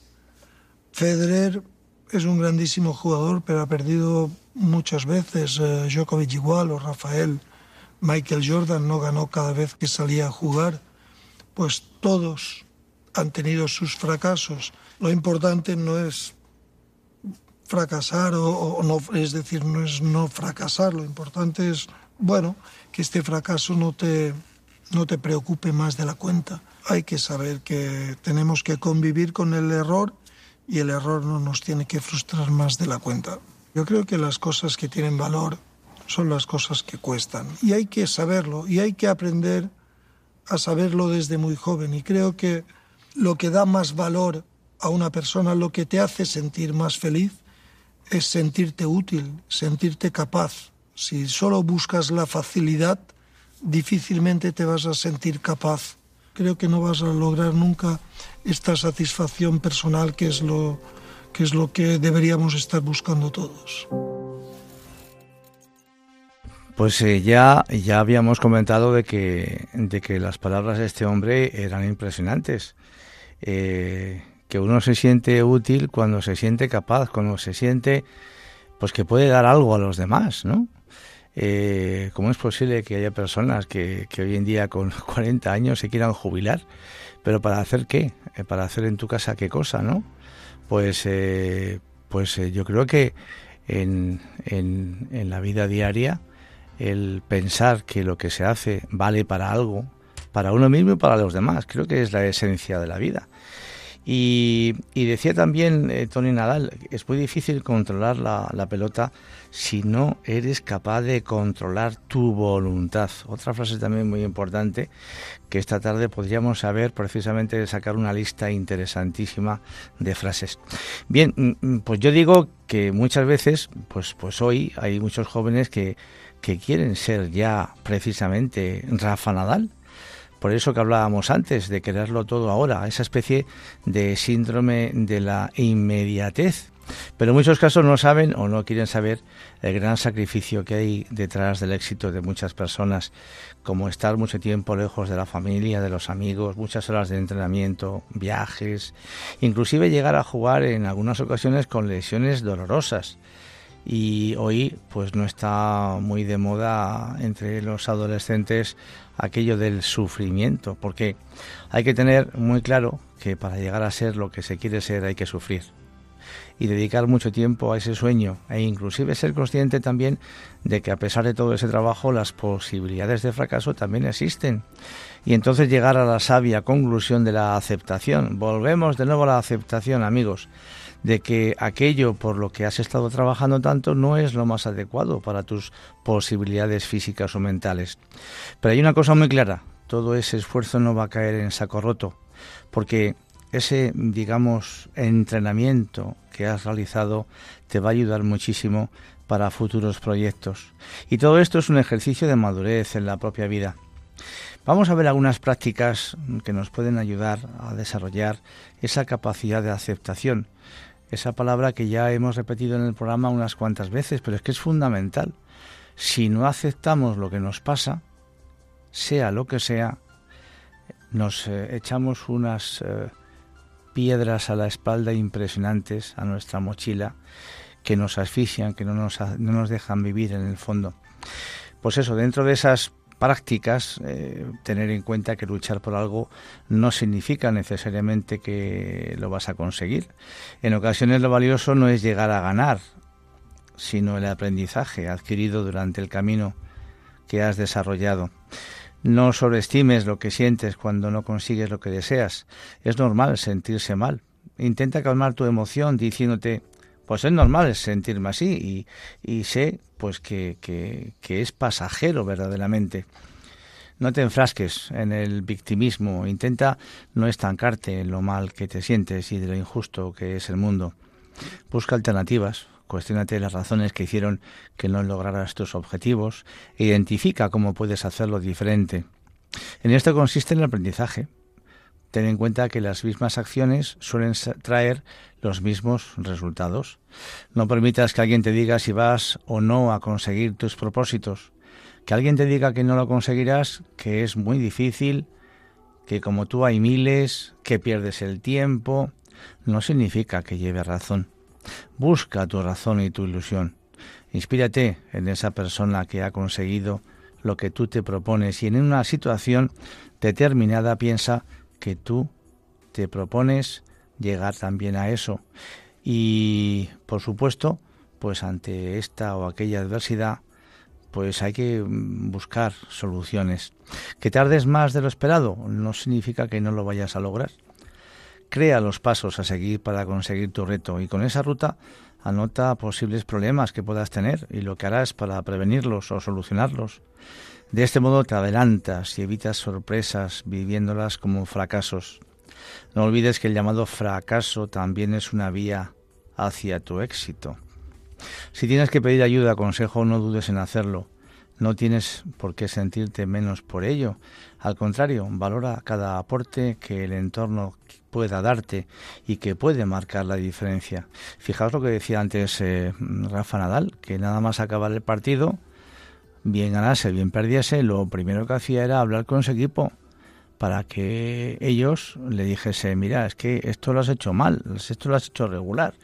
S7: Federer es un grandísimo jugador, pero ha perdido muchas veces. Eh, Djokovic igual o Rafael. Michael Jordan no ganó cada vez que salía a jugar. Pues todos han tenido sus fracasos. Lo importante no es fracasar o, no, es decir, no es no fracasar. Lo importante es, bueno, que este fracaso no te, no te preocupe más de la cuenta. Hay que saber que tenemos que convivir con el error y el error no nos tiene que frustrar más de la cuenta. Yo creo que las cosas que tienen valor son las cosas que cuestan y hay que saberlo y hay que aprender a saberlo desde muy joven y creo que lo que da más valor a una persona, lo que te hace sentir más feliz, es sentirte útil, sentirte capaz. Si solo buscas la facilidad, difícilmente te vas a sentir capaz. Creo que no vas a lograr nunca esta satisfacción personal que es lo que, es lo que deberíamos estar buscando todos.
S2: Pues eh, ya, ya habíamos comentado de que, de que las palabras de este hombre eran impresionantes. Eh, que uno se siente útil cuando se siente capaz, cuando se siente pues que puede dar algo a los demás, ¿no? Eh, ¿Cómo es posible que haya personas que, que, hoy en día con [laughs] 40 años se quieran jubilar? ¿Pero para hacer qué? ¿Para hacer en tu casa qué cosa, no? Pues, pues yo creo que en, en la vida diaria el pensar que lo que se hace vale para algo, para uno mismo y para los demás. Creo que es la esencia de la vida. Y, decía también eh, Tony Nadal, es muy difícil controlar la, la, pelota si no eres capaz de controlar tu voluntad. Otra frase también muy importante que esta tarde podríamos saber precisamente sacar una lista interesantísima de frases. Bien, mm, mm, pues yo digo que muchas veces, pues, pues hoy hay muchos jóvenes que, que quieren ser ya precisamente Rafa Nadal por eso que hablábamos antes, de quererlo todo ahora, esa especie de síndrome de la inmediatez. Pero muchos casos no saben o no quieren saber el gran sacrificio que hay detrás del éxito de muchas personas, como estar mucho tiempo lejos de la familia, de los amigos, muchas horas de entrenamiento, viajes, inclusive llegar a jugar en algunas ocasiones con lesiones dolorosas y hoy pues no está muy de moda entre los adolescentes aquello del sufrimiento, porque hay que tener muy claro que para llegar a ser lo que se quiere ser hay que sufrir y dedicar mucho tiempo a ese sueño e inclusive ser consciente también de que a pesar de todo ese trabajo las posibilidades de fracaso también existen y entonces llegar a la sabia conclusión de la aceptación. Volvemos de nuevo a la aceptación, amigos de que aquello por lo que has estado trabajando tanto no es lo más adecuado para tus posibilidades físicas o mentales. Pero hay una cosa muy clara, todo ese esfuerzo no va a caer en saco roto, porque ese, digamos, entrenamiento que has realizado te va a ayudar muchísimo para futuros proyectos. Y todo esto es un ejercicio de madurez en la propia vida. Vamos a ver algunas prácticas que nos pueden ayudar a desarrollar esa capacidad de aceptación esa palabra que ya hemos repetido en el programa unas cuantas veces, pero es que es fundamental. Si no aceptamos lo que nos pasa, sea lo que sea, nos eh, echamos unas eh, piedras a la espalda impresionantes a nuestra mochila que nos asfixian, que no nos, no nos dejan vivir en el fondo. Pues eso, dentro de esas prácticas, eh, tener en cuenta que luchar por algo no significa necesariamente que lo vas a conseguir. En ocasiones lo valioso no es llegar a ganar, sino el aprendizaje adquirido durante el camino que has desarrollado. No sobreestimes lo que sientes cuando no consigues lo que deseas. Es normal sentirse mal. Intenta calmar tu emoción diciéndote, pues es normal sentirme así y, y sé pues que, que, es pasajero verdaderamente. No te enfrasques en el victimismo, intenta no estancarte en lo mal que te sientes y de lo injusto que es el mundo. Busca alternativas, cuestionate las razones que hicieron que no lograras tus objetivos identifica cómo puedes hacerlo diferente. En esto consiste el aprendizaje. Ten en cuenta que las mismas acciones suelen traer los mismos resultados. No permitas que alguien te diga si vas o no a conseguir tus propósitos. Que alguien te diga que no lo conseguirás, que es muy difícil, que como tú hay miles, que pierdes el tiempo, no significa que lleve razón. Busca tu razón y tu ilusión. Inspírate en esa persona que ha conseguido lo que tú te propones y en una situación determinada piensa que tú te propones llegar también a eso. Y por supuesto, pues ante esta o aquella adversidad, pues hay que buscar soluciones. Que tardes más de lo esperado no significa que no lo vayas a lograr. Crea los pasos a seguir para conseguir tu reto y con esa ruta anota posibles problemas que puedas tener y lo que harás para prevenirlos o solucionarlos. De este modo te adelantas y evitas sorpresas viviéndolas como fracasos. No olvides que el llamado fracaso también es una vía hacia tu éxito. Si tienes que pedir ayuda, consejo, no dudes en hacerlo. No tienes por qué sentirte menos por ello. Al contrario, valora cada aporte que el entorno pueda darte y que puede marcar la diferencia. Fijaos lo que decía antes eh, Rafa Nadal, que nada más acabar el partido, bien ganase, bien perdiese, lo primero que hacía era hablar con su equipo para que ellos le dijese, mira, es que esto lo has hecho mal, esto lo has hecho regular,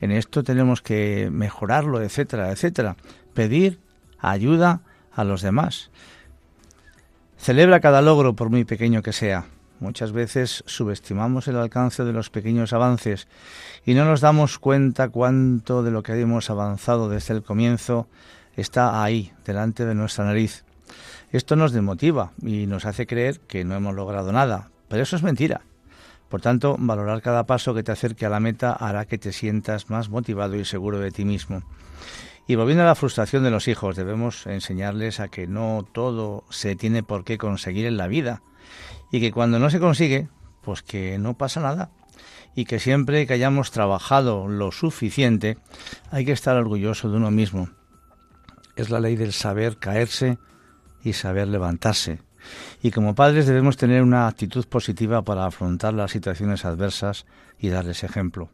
S2: en esto tenemos que mejorarlo, etcétera, etcétera. Pedir ayuda a los demás. Celebra cada logro, por muy pequeño que sea. Muchas veces subestimamos el alcance de los pequeños avances y no nos damos cuenta cuánto de lo que hemos avanzado desde el comienzo está ahí, delante de nuestra nariz. Esto nos desmotiva y nos hace creer que no hemos logrado nada, pero eso es mentira. Por tanto, valorar cada paso que te acerque a la meta hará que te sientas más motivado y seguro de ti mismo. Y volviendo a la frustración de los hijos, debemos enseñarles a que no todo se tiene por qué conseguir en la vida y que cuando no se consigue, pues que no pasa nada y que siempre que hayamos trabajado lo suficiente hay que estar orgulloso de uno mismo. Es la ley del saber caerse y saber levantarse. Y como padres debemos tener una actitud positiva para afrontar las situaciones adversas y darles ejemplo.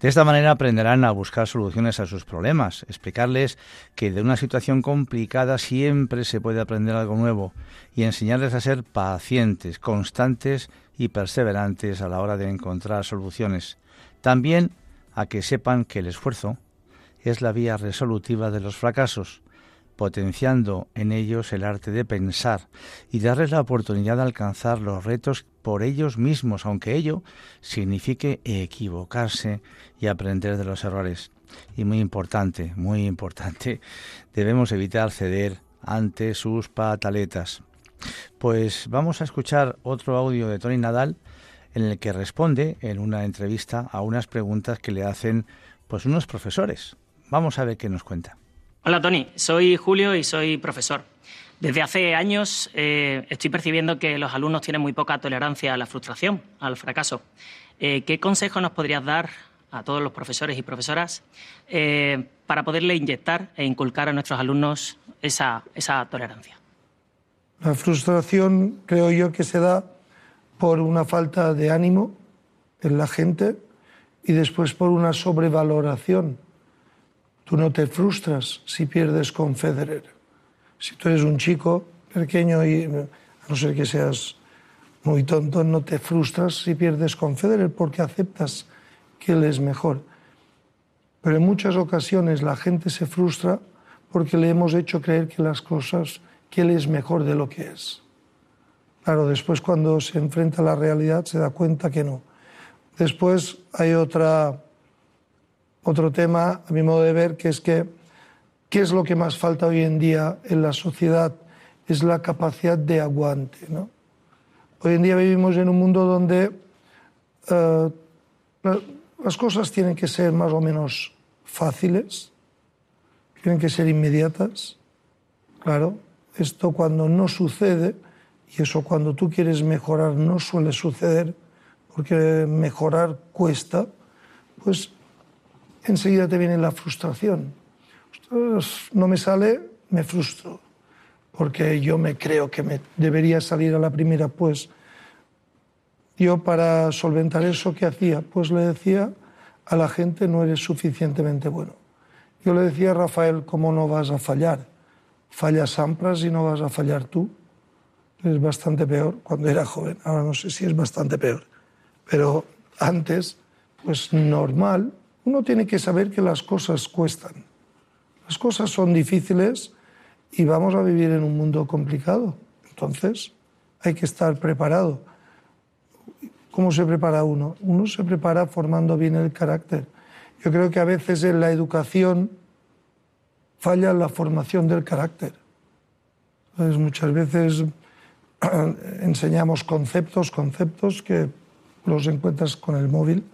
S2: De esta manera aprenderán a buscar soluciones a sus problemas, explicarles que de una situación complicada siempre se puede aprender algo nuevo y enseñarles a ser pacientes, constantes y perseverantes a la hora de encontrar soluciones. También a que sepan que el esfuerzo es la vía resolutiva de los fracasos potenciando en ellos el arte de pensar y darles la oportunidad de alcanzar los retos por ellos mismos, aunque ello signifique equivocarse y aprender de los errores. Y muy importante, muy importante, debemos evitar ceder ante sus pataletas. Pues vamos a escuchar otro audio de Tony Nadal en el que responde en una entrevista a unas preguntas que le hacen pues unos profesores. Vamos a ver qué nos cuenta.
S8: Hola Tony, soy Julio y soy profesor. Desde hace años eh, estoy percibiendo que los alumnos tienen muy poca tolerancia a la frustración, al fracaso. Eh, ¿Qué consejo nos podrías dar a todos los profesores y profesoras eh, para poderle inyectar e inculcar a nuestros alumnos esa, esa tolerancia?
S7: La frustración creo yo que se da por una falta de ánimo en la gente y después por una sobrevaloración Tú no te frustras si pierdes con Federer. Si tú eres un chico pequeño y a no ser que seas muy tonto, no te frustras si pierdes con Federer porque aceptas que él es mejor. Pero en muchas ocasiones la gente se frustra porque le hemos hecho creer que las cosas, que él es mejor de lo que es. Claro, después cuando se enfrenta a la realidad se da cuenta que no. Después hay otra otro tema, a mi modo de ver, que es que qué es lo que más falta hoy en día en la sociedad es la capacidad de aguante. ¿no? Hoy en día vivimos en un mundo donde eh, las cosas tienen que ser más o menos fáciles, tienen que ser inmediatas. Claro, esto cuando no sucede, y eso cuando tú quieres mejorar no suele suceder, porque mejorar cuesta, pues enseguida te viene la frustración. No me sale, me frustro, porque yo me creo que me debería salir a la primera, pues yo para solventar eso, ¿qué hacía? Pues le decía a la gente, no eres suficientemente bueno. Yo le decía a Rafael, ¿cómo no vas a fallar? Fallas Sampras y no vas a fallar tú. Es bastante peor cuando era joven. Ahora no sé si es bastante peor. Pero antes, pues normal, uno tiene que saber que las cosas cuestan. Las cosas son difíciles y vamos a vivir en un mundo complicado. Entonces, hay que estar preparado. ¿Cómo se prepara uno? Uno se prepara formando bien el carácter. Yo creo que a veces en la educación falla la formación del carácter. muchas veces [clears throat] enseñamos conceptos, conceptos que los encuentras con el móvil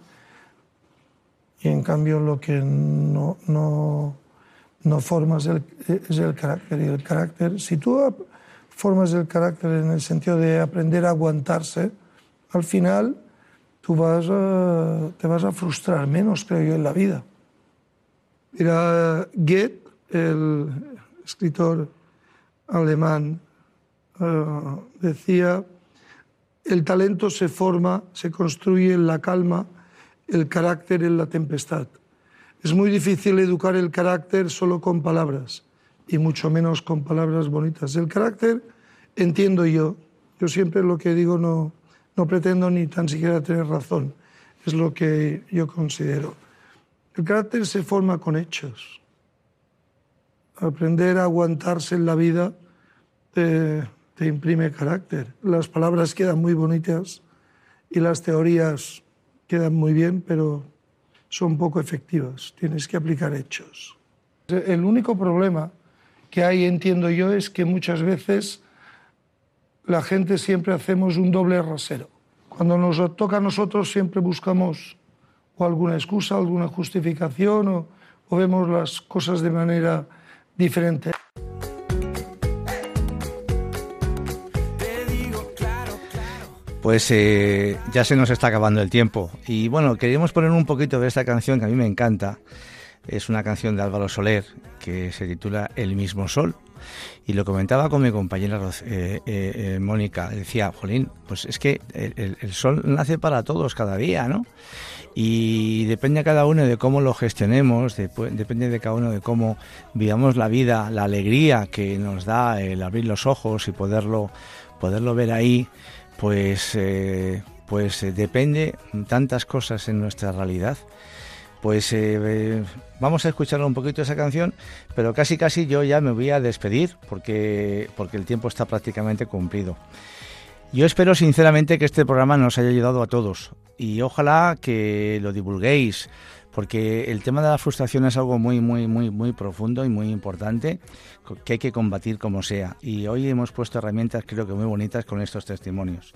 S7: y en cambio lo que no, no, no formas es el carácter. Y el carácter, si tú formas el carácter en el sentido de aprender a aguantarse, al final tú vas te vas a frustrar menos, creo yo, en la vida. Mira, Goethe, el escritor alemán, eh, decía, el talento se forma, se construye en la calma, el carácter en la tempestad. Es muy difícil educar el carácter solo con palabras, y mucho menos con palabras bonitas. El carácter, entiendo yo, yo siempre lo que digo no, no pretendo ni tan siquiera tener razón, es lo que yo considero. El carácter se forma con hechos. Aprender a aguantarse en la vida te, te imprime carácter. Las palabras quedan muy bonitas y las teorías quedan muy bien, pero son poco efectivas. Tienes que aplicar hechos. El único problema que hay, entiendo yo, es que muchas veces la gente siempre hacemos un doble rasero. Cuando nos toca a nosotros siempre buscamos o alguna excusa, alguna justificación o, o vemos las cosas de manera diferente.
S2: Pues eh, ya se nos está acabando el tiempo. Y bueno, queríamos poner un poquito de esta canción que a mí me encanta. Es una canción de Álvaro Soler que se titula El mismo sol. Y lo comentaba con mi compañera eh, eh, Mónica, decía, Jolín, pues es que el, sol nace para todos cada día, ¿no? Y depende a cada uno de cómo lo gestionemos, depende de cada uno de cómo vivamos la vida, la alegría que nos da el abrir los ojos y poderlo, poderlo ver ahí, pues, pues depende tantas cosas en nuestra realidad pues eh, eh, vamos a escuchar un poquito esa canción, pero casi casi yo ya me voy a despedir porque, porque el tiempo está prácticamente cumplido. Yo espero sinceramente que este programa nos haya ayudado a todos y ojalá que lo divulguéis, porque el tema de la frustración es algo muy, muy, muy, muy profundo y muy importante que hay que combatir como sea. Y hoy hemos puesto herramientas creo que muy bonitas con estos testimonios.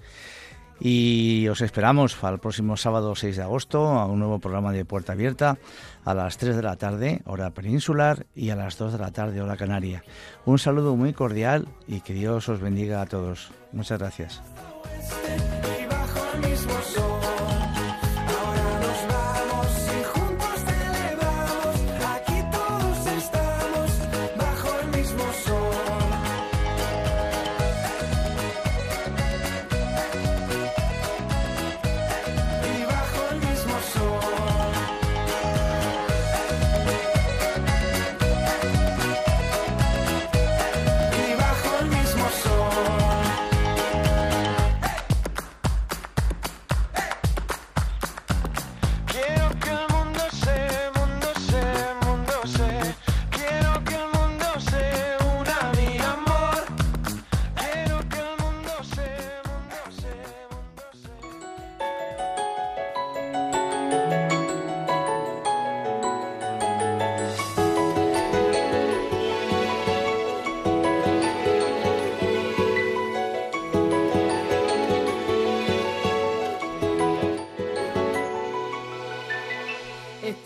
S2: Y os esperamos para el próximo sábado 6 de agosto a un nuevo programa de Puerta Abierta a las 3 de la tarde, hora peninsular, y a las 2 de la tarde, hora canaria. Un saludo muy cordial y que Dios os bendiga a todos. Muchas gracias.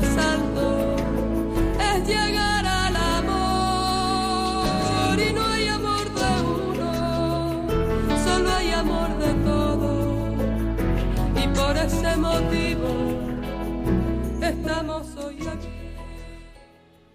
S1: Nacemos,